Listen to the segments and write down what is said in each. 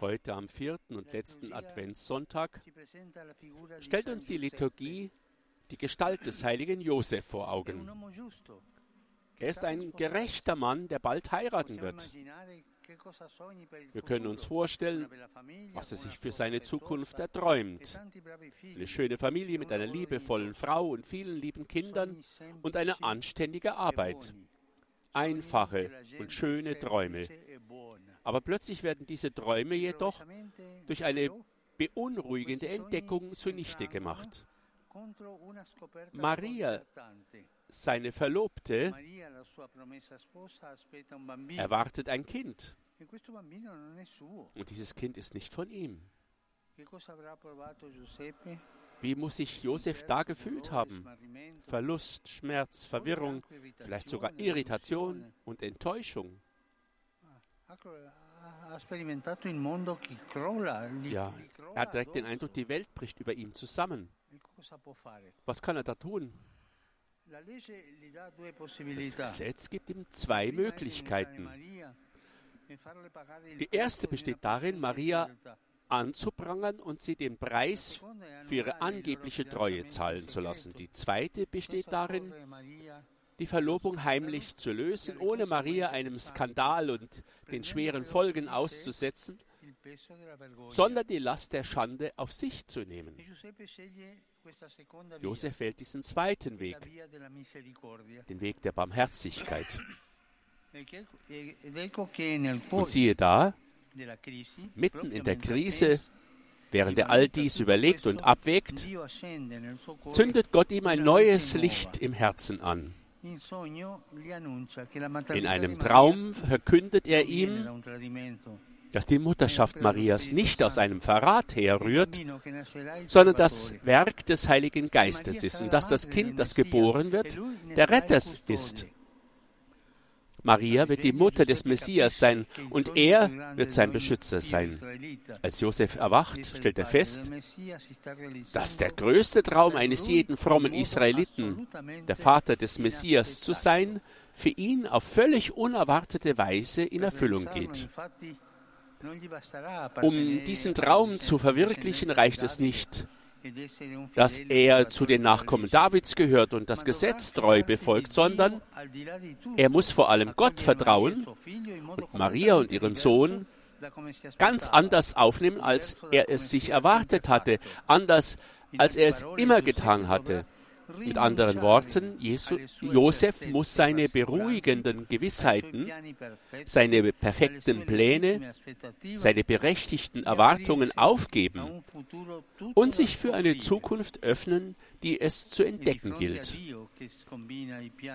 Heute am vierten und letzten Adventssonntag stellt uns die Liturgie die Gestalt des heiligen Josef vor Augen. Er ist ein gerechter Mann, der bald heiraten wird. Wir können uns vorstellen, was er sich für seine Zukunft erträumt. Eine schöne Familie mit einer liebevollen Frau und vielen lieben Kindern und eine anständige Arbeit. Einfache und schöne Träume. Aber plötzlich werden diese Träume jedoch durch eine beunruhigende Entdeckung zunichte gemacht. Maria, seine Verlobte, erwartet ein Kind. Und dieses Kind ist nicht von ihm. Wie muss sich Josef da gefühlt haben? Verlust, Schmerz, Verwirrung, vielleicht sogar Irritation und Enttäuschung. Ja, er hat direkt den Eindruck, die Welt bricht über ihm zusammen. Was kann er da tun? Das Gesetz gibt ihm zwei Möglichkeiten. Die erste besteht darin, Maria anzuprangern und sie den Preis für ihre angebliche Treue zahlen zu lassen. Die zweite besteht darin, die Verlobung heimlich zu lösen, ohne Maria einem Skandal und den schweren Folgen auszusetzen, sondern die Last der Schande auf sich zu nehmen. Josef wählt diesen zweiten Weg, den Weg der Barmherzigkeit. Und siehe da, mitten in der Krise, während er all dies überlegt und abwägt, zündet Gott ihm ein neues Licht im Herzen an. In einem Traum verkündet er ihm, dass die Mutterschaft Marias nicht aus einem Verrat herrührt, sondern das Werk des Heiligen Geistes ist und dass das Kind, das geboren wird, der Retter ist. Maria wird die Mutter des Messias sein und er wird sein Beschützer sein. Als Josef erwacht, stellt er fest, dass der größte Traum eines jeden frommen Israeliten, der Vater des Messias zu sein, für ihn auf völlig unerwartete Weise in Erfüllung geht. Um diesen Traum zu verwirklichen, reicht es nicht, dass er zu den Nachkommen Davids gehört und das Gesetz treu befolgt, sondern er muss vor allem Gott vertrauen und Maria und ihren Sohn ganz anders aufnehmen, als er es sich erwartet hatte, anders als er es immer getan hatte. Mit anderen Worten, Jesu, Josef muss seine beruhigenden Gewissheiten, seine perfekten Pläne, seine berechtigten Erwartungen aufgeben und sich für eine Zukunft öffnen, die es zu entdecken gilt.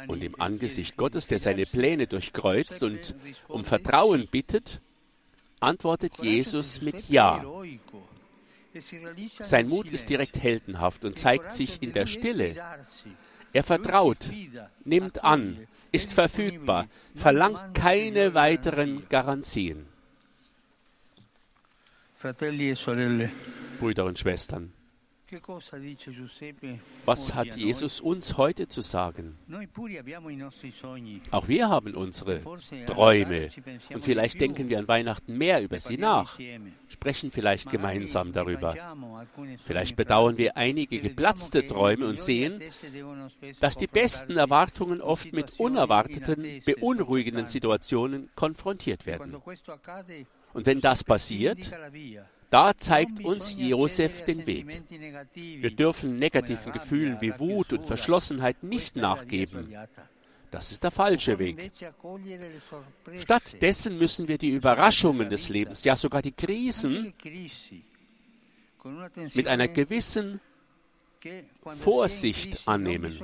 Und im Angesicht Gottes, der seine Pläne durchkreuzt und um Vertrauen bittet, antwortet Jesus mit Ja. Sein Mut ist direkt heldenhaft und zeigt sich in der Stille. Er vertraut, nimmt an, ist verfügbar, verlangt keine weiteren Garantien. E Brüder und Schwestern, was hat Jesus uns heute zu sagen? Auch wir haben unsere Träume. und vielleicht denken wir an Weihnachten mehr über sie nach, sprechen vielleicht gemeinsam darüber. Vielleicht bedauern wir einige geplatzte Träume und sehen, dass die besten Erwartungen oft mit unerwarteten, beunruhigenden Situationen konfrontiert werden. Und wenn das passiert, da zeigt uns Josef den Weg. Wir dürfen negativen Gefühlen wie Wut und Verschlossenheit nicht nachgeben. Das ist der falsche Weg. Stattdessen müssen wir die Überraschungen des Lebens, ja sogar die Krisen, mit einer gewissen Vorsicht annehmen.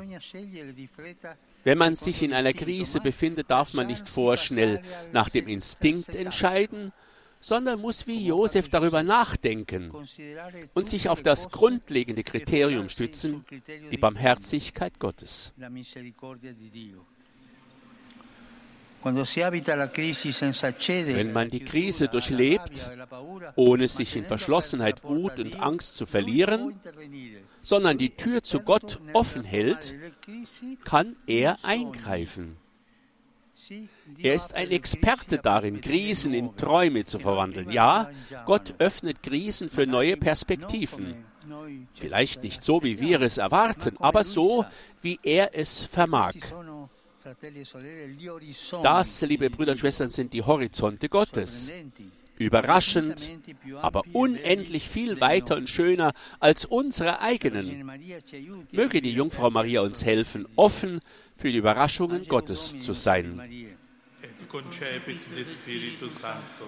Wenn man sich in einer Krise befindet, darf man nicht vorschnell nach dem Instinkt entscheiden, sondern muss wie Josef darüber nachdenken und sich auf das grundlegende Kriterium stützen, die Barmherzigkeit Gottes. Wenn man die Krise durchlebt, ohne sich in Verschlossenheit, Wut und Angst zu verlieren, sondern die Tür zu Gott offen hält, kann er eingreifen. Er ist ein Experte darin, Krisen in Träume zu verwandeln. Ja, Gott öffnet Krisen für neue Perspektiven. Vielleicht nicht so, wie wir es erwarten, aber so, wie er es vermag. Das, liebe Brüder und Schwestern, sind die Horizonte Gottes. Überraschend, aber unendlich viel weiter und schöner als unsere eigenen. Möge die Jungfrau Maria uns helfen, offen für die Überraschungen Gottes zu sein.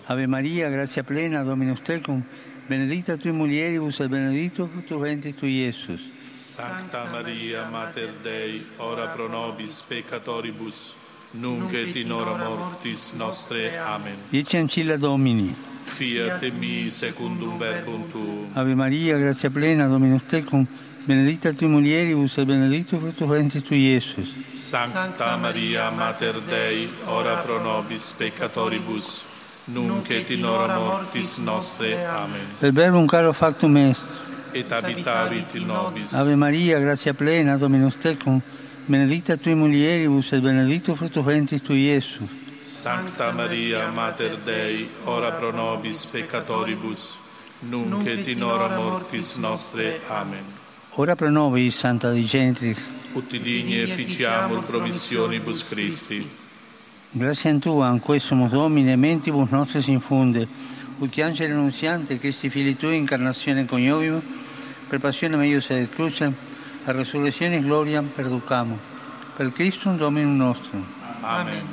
Ave Maria, gratia plena, Dominus tecum, benedicta tui mulieribus et benedictus fructus ventris tui, Iesus. Sancta Maria, Mater Dei, ora pro nobis peccatoribus, nunc et in hora mortis nostre. Amen. Dice ancilla Domini. Fiat mi secundum verbum tuum. Ave Maria, gratia plena, Dominus tecum, benedicta tui mulieribus et benedictus fructus ventris tui, Iesus. Sancta Maria, Mater Dei, ora pro nobis peccatoribus, nunc et in hora mortis nostre. Amen. Per verbum caro factum est. Et habitavit in nobis. Ave Maria, gratia plena, Dominus tecum, benedicta tui mulieribus et benedictus fructus ventris tui, Iesus. Sancta Maria, Mater Dei, ora pro nobis peccatoribus, nunc et in hora mortis nostre. Amen. Ora pro nobis, Santa Dei Genitrix, Ut digni efficiamur promissionibus Christi. Grazie a Tua, in questo Domine, mentibus nostris infunde, ut angelo annunziante, Christi Fili Tui, incarnazione coniovium, per passione meius et crucem, a resurrezione e gloria perducamo. Per Christum Dominum nostrum. Amen.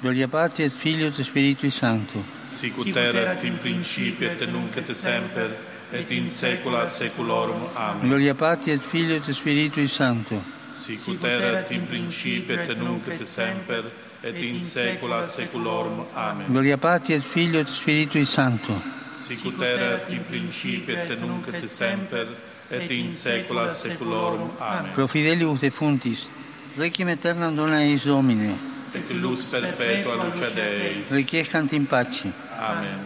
Gloria Patri et Filio et Spiritui Sancto. Sicut erat in principio et nunc et semper, et in saecula saeculorum. Amen. Gloria Patri et Filio et Spiritui Sancto. Sicut erat in principio et nunc et semper, et in saecula saeculorum. Amen. Gloria Patri et Filio et Spiritui Sancto. Sicut erat in principio et nunc et semper, et in saecula saeculorum. Amen. Pro fidelibus defuntis, requiem aeternam dona eis Domine, Et lux perpetua luce Deis. requiescant in pace. Amen.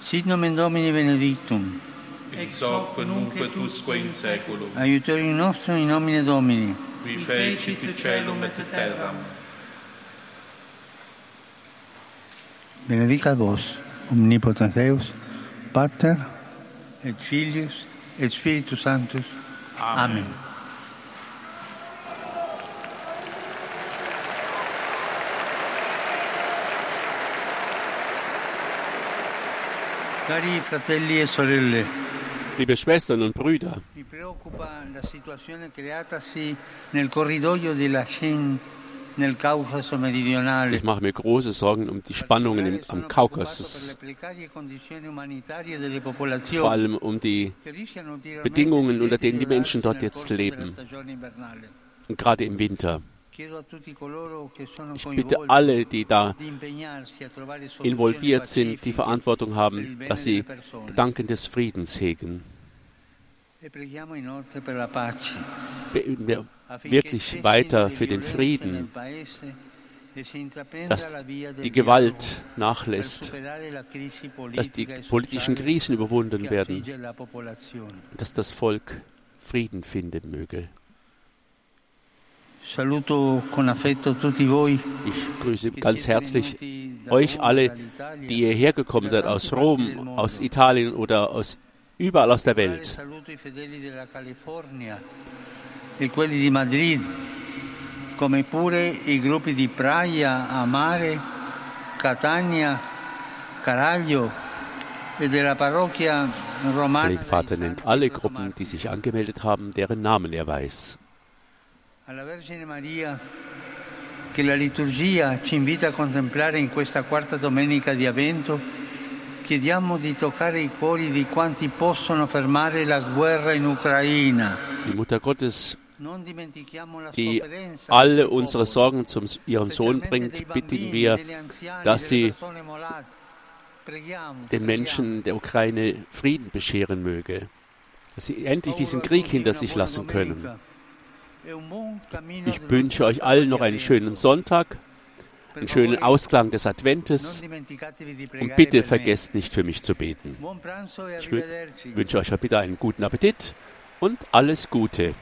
Sit nomen Domini benedictum. Ex hoc nunc et usque in saeculum. Aiutorium nostrum in nomine Domini. Qui fecit celum et terram. Benedicat vos, omnipotens Deus, Pater et Filius et Spiritus Sanctus. Amen. Cari fratelli e sorelle, Liebe Schwestern und Brüder, mi preoccupa la situazione creatasi nel corridoio della meridionale. Ich mache mir große Sorgen um die Spannungen im, am Kaukasus, vor allem um die Bedingungen, unter denen die Menschen dort jetzt leben, und gerade im Winter. Ich bitte alle, die da involviert sind, die Verantwortung haben, dass sie Gedanken des Friedens hegen. Wir wirklich weiter für den Frieden, dass die Gewalt nachlässt, dass die politischen Krisen überwunden werden, dass das Volk Frieden finden möge. Ich grüße ganz herzlich euch alle, die hierher gekommen seid aus Rom, aus Italien oder aus überall aus der Welt. E come pure i gruppi di Praia, Amare, Catania, Caraglio e della parrocchia romana. Der Vater nennt alle Gruppen, die sich angemeldet haben, deren Namen er weiß. Alla Vergine Maria, che la liturgia ci invita a contemplare in questa quarta domenica di Avvento, chiediamo di toccare i cuori di quanti possono fermare la guerra in Ucraina. Die Mutter Gottes, die alle unsere Sorgen zu ihrem Sohn bringt, bitten wir, dass sie den. Menschen der Ukraine Frieden bescheren möge, dass sie endlich diesen Krieg hinter sich lassen können. Ich wünsche euch allen noch einen schönen Sonntag, einen schönen Ausklang des Adventes und bitte vergesst nicht für mich zu beten. Ich wü- wünsche euch bitte einen guten Appetit und alles Gute.